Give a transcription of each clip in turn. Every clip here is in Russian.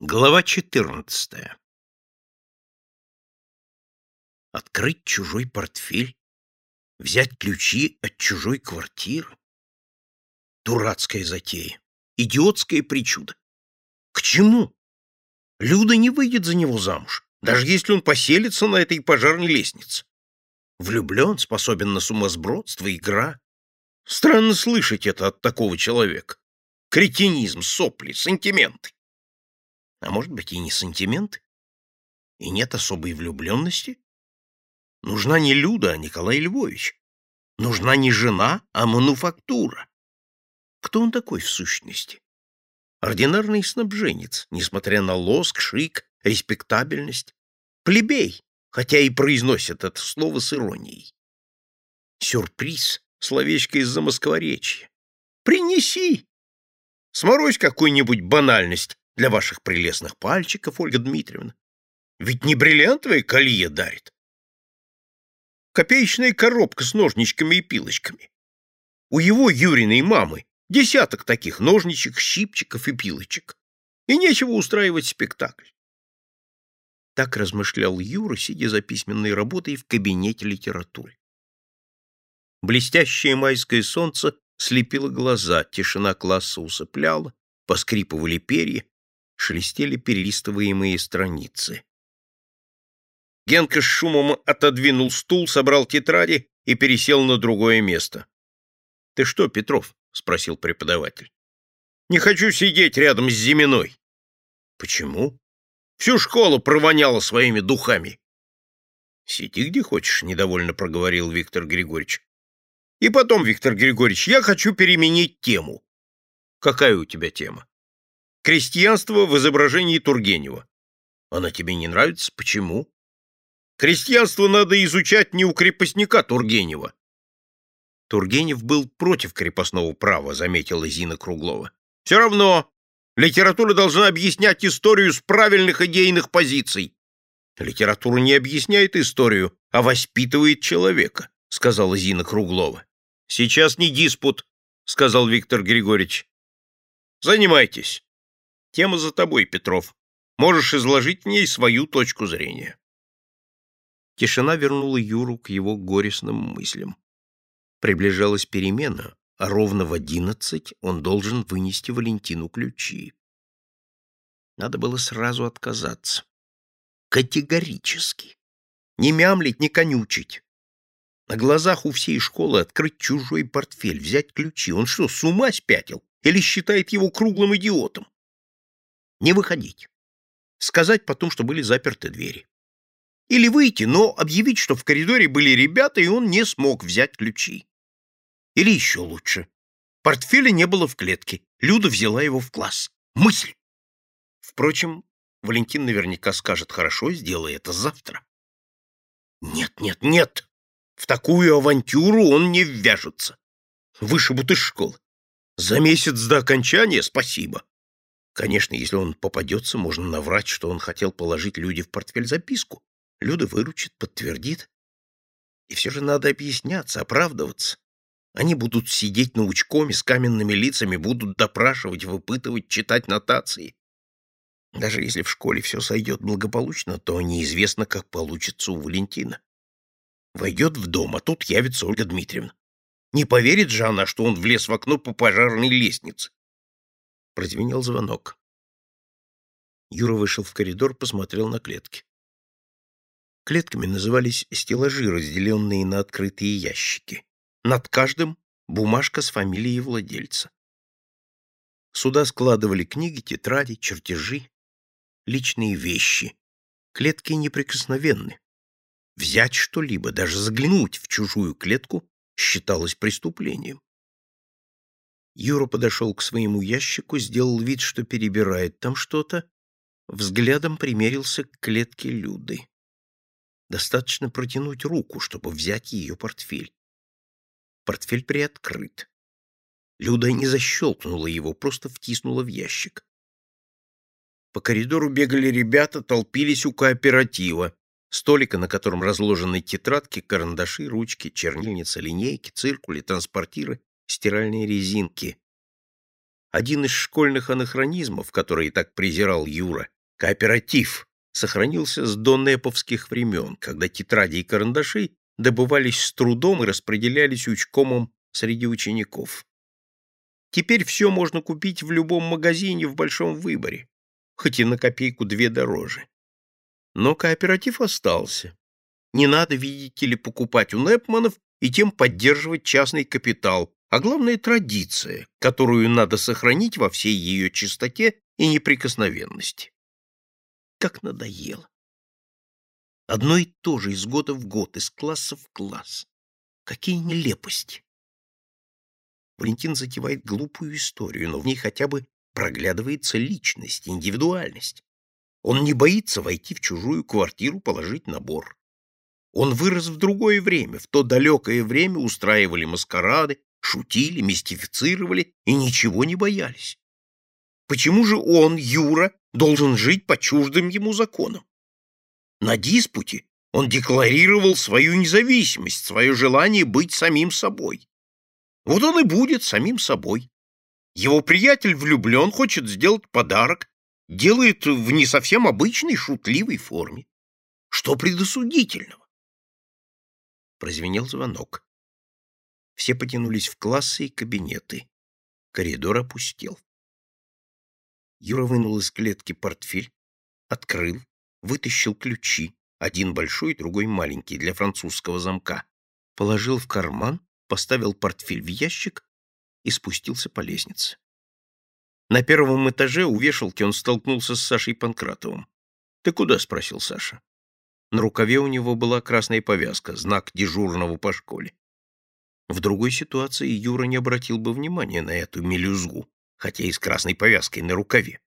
Глава 14. Открыть чужой портфель, взять ключи от чужой квартиры. Дурацкая затея, идиотская причуда. К чему? Люда не выйдет за него замуж, даже если он поселится на этой пожарной лестнице. Влюблен, способен на сумасбродство, игра. Странно слышать это от такого человека. Кретинизм, сопли, сантименты. А может быть, и не сантименты? И нет особой влюбленности? Нужна не Люда, а Николай Львович. Нужна не жена, а мануфактура. Кто он такой в сущности? Ординарный снабженец, несмотря на лоск, шик, респектабельность. Плебей, хотя и произносит это слово с иронией. Сюрприз, словечко из-за москворечья. Принеси! Сморозь какую-нибудь банальность, для ваших прелестных пальчиков, Ольга Дмитриевна. Ведь не бриллиантовая колье дарит. Копеечная коробка с ножничками и пилочками. У его Юриной мамы десяток таких ножничек, щипчиков и пилочек. И нечего устраивать спектакль. Так размышлял Юра, сидя за письменной работой в кабинете литературы. Блестящее майское солнце слепило глаза, тишина класса усыпляла, поскрипывали перья, шелестели перелистываемые страницы. Генка с шумом отодвинул стул, собрал тетради и пересел на другое место. — Ты что, Петров? — спросил преподаватель. — Не хочу сидеть рядом с Зиминой. — Почему? Всю школу провоняла своими духами. — Сиди где хочешь, — недовольно проговорил Виктор Григорьевич. — И потом, Виктор Григорьевич, я хочу переменить тему. — Какая у тебя тема? Крестьянство в изображении Тургенева. Она тебе не нравится? Почему? Крестьянство надо изучать не у крепостника Тургенева. Тургенев был против крепостного права, заметила Зина Круглова. Все равно литература должна объяснять историю с правильных идейных позиций. Литература не объясняет историю, а воспитывает человека, сказала Зина Круглова. Сейчас не диспут, сказал Виктор Григорьевич. Занимайтесь. Тема за тобой, Петров. Можешь изложить в ней свою точку зрения. Тишина вернула Юру к его горестным мыслям. Приближалась перемена, а ровно в одиннадцать он должен вынести Валентину ключи. Надо было сразу отказаться. Категорически. Не мямлить, не конючить. На глазах у всей школы открыть чужой портфель, взять ключи. Он что, с ума спятил? Или считает его круглым идиотом? Не выходить. Сказать потом, что были заперты двери. Или выйти, но объявить, что в коридоре были ребята, и он не смог взять ключи. Или еще лучше. Портфеля не было в клетке. Люда взяла его в класс. Мысль. Впрочем, Валентин наверняка скажет, хорошо, сделай это завтра. Нет, нет, нет. В такую авантюру он не ввяжется. Вышибут из школы. За месяц до окончания спасибо. Конечно, если он попадется, можно наврать, что он хотел положить Люде в портфель записку. Люда выручит, подтвердит. И все же надо объясняться, оправдываться. Они будут сидеть на учкоме с каменными лицами, будут допрашивать, выпытывать, читать нотации. Даже если в школе все сойдет благополучно, то неизвестно, как получится у Валентина. Войдет в дом, а тут явится Ольга Дмитриевна. Не поверит же она, что он влез в окно по пожарной лестнице. Прозвенел звонок. Юра вышел в коридор, посмотрел на клетки. Клетками назывались стеллажи, разделенные на открытые ящики. Над каждым бумажка с фамилией владельца. Сюда складывали книги, тетради, чертежи, личные вещи. Клетки неприкосновенны. Взять что-либо, даже заглянуть в чужую клетку считалось преступлением. Юра подошел к своему ящику, сделал вид, что перебирает там что-то, взглядом примерился к клетке Люды. Достаточно протянуть руку, чтобы взять ее портфель. Портфель приоткрыт. Люда не защелкнула его, просто втиснула в ящик. По коридору бегали ребята, толпились у кооператива. Столика, на котором разложены тетрадки, карандаши, ручки, чернильница, линейки, циркули, транспортиры стиральные резинки. Один из школьных анахронизмов, который так презирал Юра, кооператив, сохранился с донеповских времен, когда тетради и карандаши добывались с трудом и распределялись учкомом среди учеников. Теперь все можно купить в любом магазине в большом выборе, хоть и на копейку две дороже. Но кооператив остался. Не надо, видите ли, покупать у Непманов и тем поддерживать частный капитал, а главное традиция, которую надо сохранить во всей ее чистоте и неприкосновенности. Как надоело. Одно и то же из года в год, из класса в класс. Какие нелепости! Валентин затевает глупую историю, но в ней хотя бы проглядывается личность, индивидуальность. Он не боится войти в чужую квартиру, положить набор. Он вырос в другое время, в то далекое время устраивали маскарады, шутили, мистифицировали и ничего не боялись. Почему же он, Юра, должен жить по чуждым ему законам? На диспуте он декларировал свою независимость, свое желание быть самим собой. Вот он и будет самим собой. Его приятель влюблен, хочет сделать подарок, делает в не совсем обычной шутливой форме. Что предосудительного? Прозвенел звонок. Все потянулись в классы и кабинеты. Коридор опустел. Юра вынул из клетки портфель, открыл, вытащил ключи, один большой, другой маленький, для французского замка, положил в карман, поставил портфель в ящик и спустился по лестнице. На первом этаже у вешалки он столкнулся с Сашей Панкратовым. «Ты куда?» — спросил Саша. На рукаве у него была красная повязка, знак дежурного по школе. В другой ситуации Юра не обратил бы внимания на эту мелюзгу, хотя и с красной повязкой на рукаве.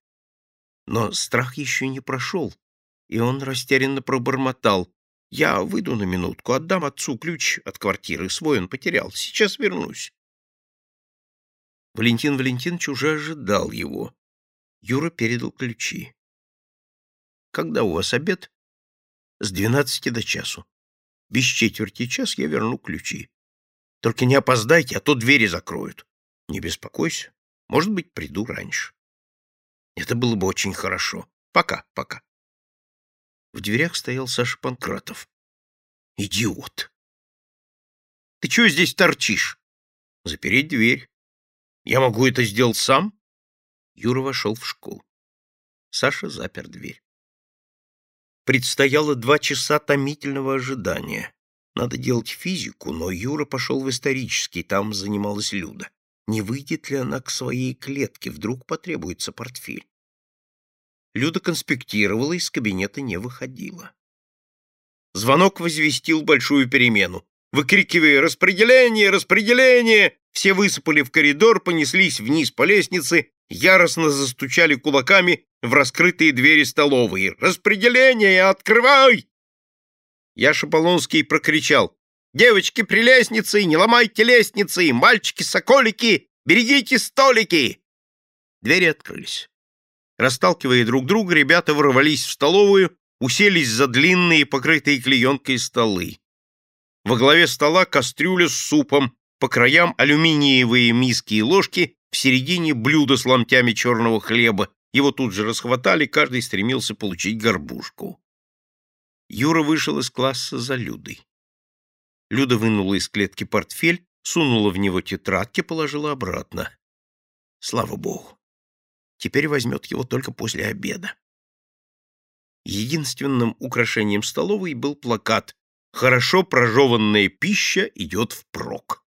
Но страх еще не прошел, и он растерянно пробормотал. «Я выйду на минутку, отдам отцу ключ от квартиры, свой он потерял. Сейчас вернусь». Валентин Валентинович уже ожидал его. Юра передал ключи. «Когда у вас обед?» «С двенадцати до часу. Без четверти час я верну ключи. Только не опоздайте, а то двери закроют. Не беспокойся. Может быть, приду раньше. Это было бы очень хорошо. Пока, пока. В дверях стоял Саша Панкратов. Идиот! Ты чего здесь торчишь? Запереть дверь. Я могу это сделать сам? Юра вошел в школу. Саша запер дверь. Предстояло два часа томительного ожидания. Надо делать физику, но Юра пошел в исторический, там занималась Люда. Не выйдет ли она к своей клетке, вдруг потребуется портфель. Люда конспектировала, из кабинета не выходила. Звонок возвестил большую перемену. Выкрикивая «Распределение! Распределение!», все высыпали в коридор, понеслись вниз по лестнице, яростно застучали кулаками в раскрытые двери столовой. «Распределение! Открывай!» Яша Полонский прокричал. «Девочки при лестнице, не ломайте лестницы! Мальчики-соколики, берегите столики!» Двери открылись. Расталкивая друг друга, ребята ворвались в столовую, уселись за длинные, покрытые клеенкой столы. Во главе стола кастрюля с супом, по краям алюминиевые миски и ложки, в середине блюдо с ломтями черного хлеба. Его тут же расхватали, каждый стремился получить горбушку. Юра вышел из класса за Людой. Люда вынула из клетки портфель, сунула в него тетрадки, положила обратно. Слава богу. Теперь возьмет его только после обеда. Единственным украшением столовой был плакат «Хорошо прожеванная пища идет впрок».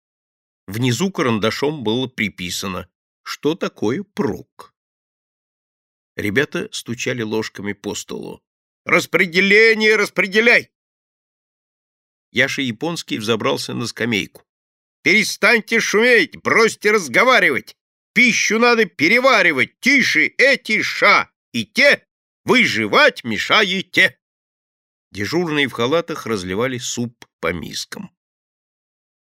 Внизу карандашом было приписано «Что такое прок?». Ребята стучали ложками по столу. Распределение распределяй!» Яша Японский взобрался на скамейку. «Перестаньте шуметь, бросьте разговаривать! Пищу надо переваривать, тише эти ша, и те выживать мешаете!» Дежурные в халатах разливали суп по мискам.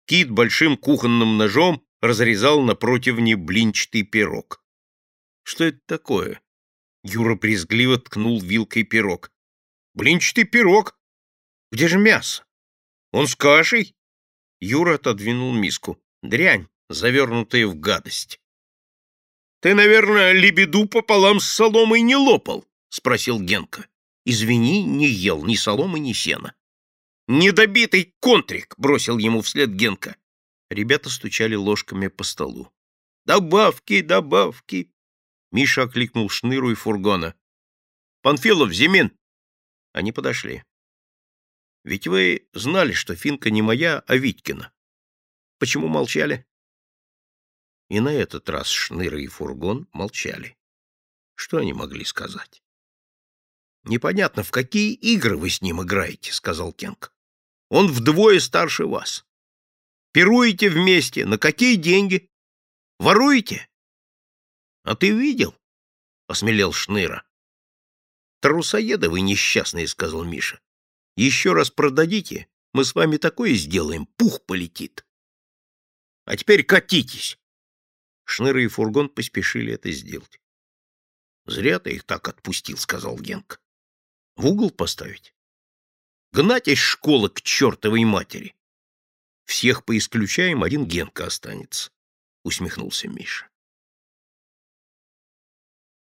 Кит большим кухонным ножом разрезал на противне блинчатый пирог. «Что это такое?» Юра брезгливо ткнул вилкой пирог. Блинчатый пирог. Где же мясо? Он с кашей. Юра отодвинул миску. Дрянь, завернутая в гадость. Ты, наверное, лебеду пополам с соломой не лопал? — спросил Генка. Извини, не ел ни соломы, ни сена. «Недобитый контрик!» — бросил ему вслед Генка. Ребята стучали ложками по столу. «Добавки, добавки!» Миша окликнул шныру и фургона. «Панфилов, Зимин!» Они подошли. «Ведь вы знали, что финка не моя, а Витькина. Почему молчали?» И на этот раз Шныра и Фургон молчали. Что они могли сказать? «Непонятно, в какие игры вы с ним играете», — сказал Кенк. «Он вдвое старше вас. Пируете вместе. На какие деньги? Воруете?» «А ты видел?» — осмелел Шныра. «Трусоеды вы несчастные», — сказал Миша. «Еще раз продадите, мы с вами такое сделаем, пух полетит». «А теперь катитесь!» Шныра и фургон поспешили это сделать. «Зря ты их так отпустил», — сказал Генк. «В угол поставить? Гнать из школы к чертовой матери!» «Всех поисключаем, один Генка останется», — усмехнулся Миша.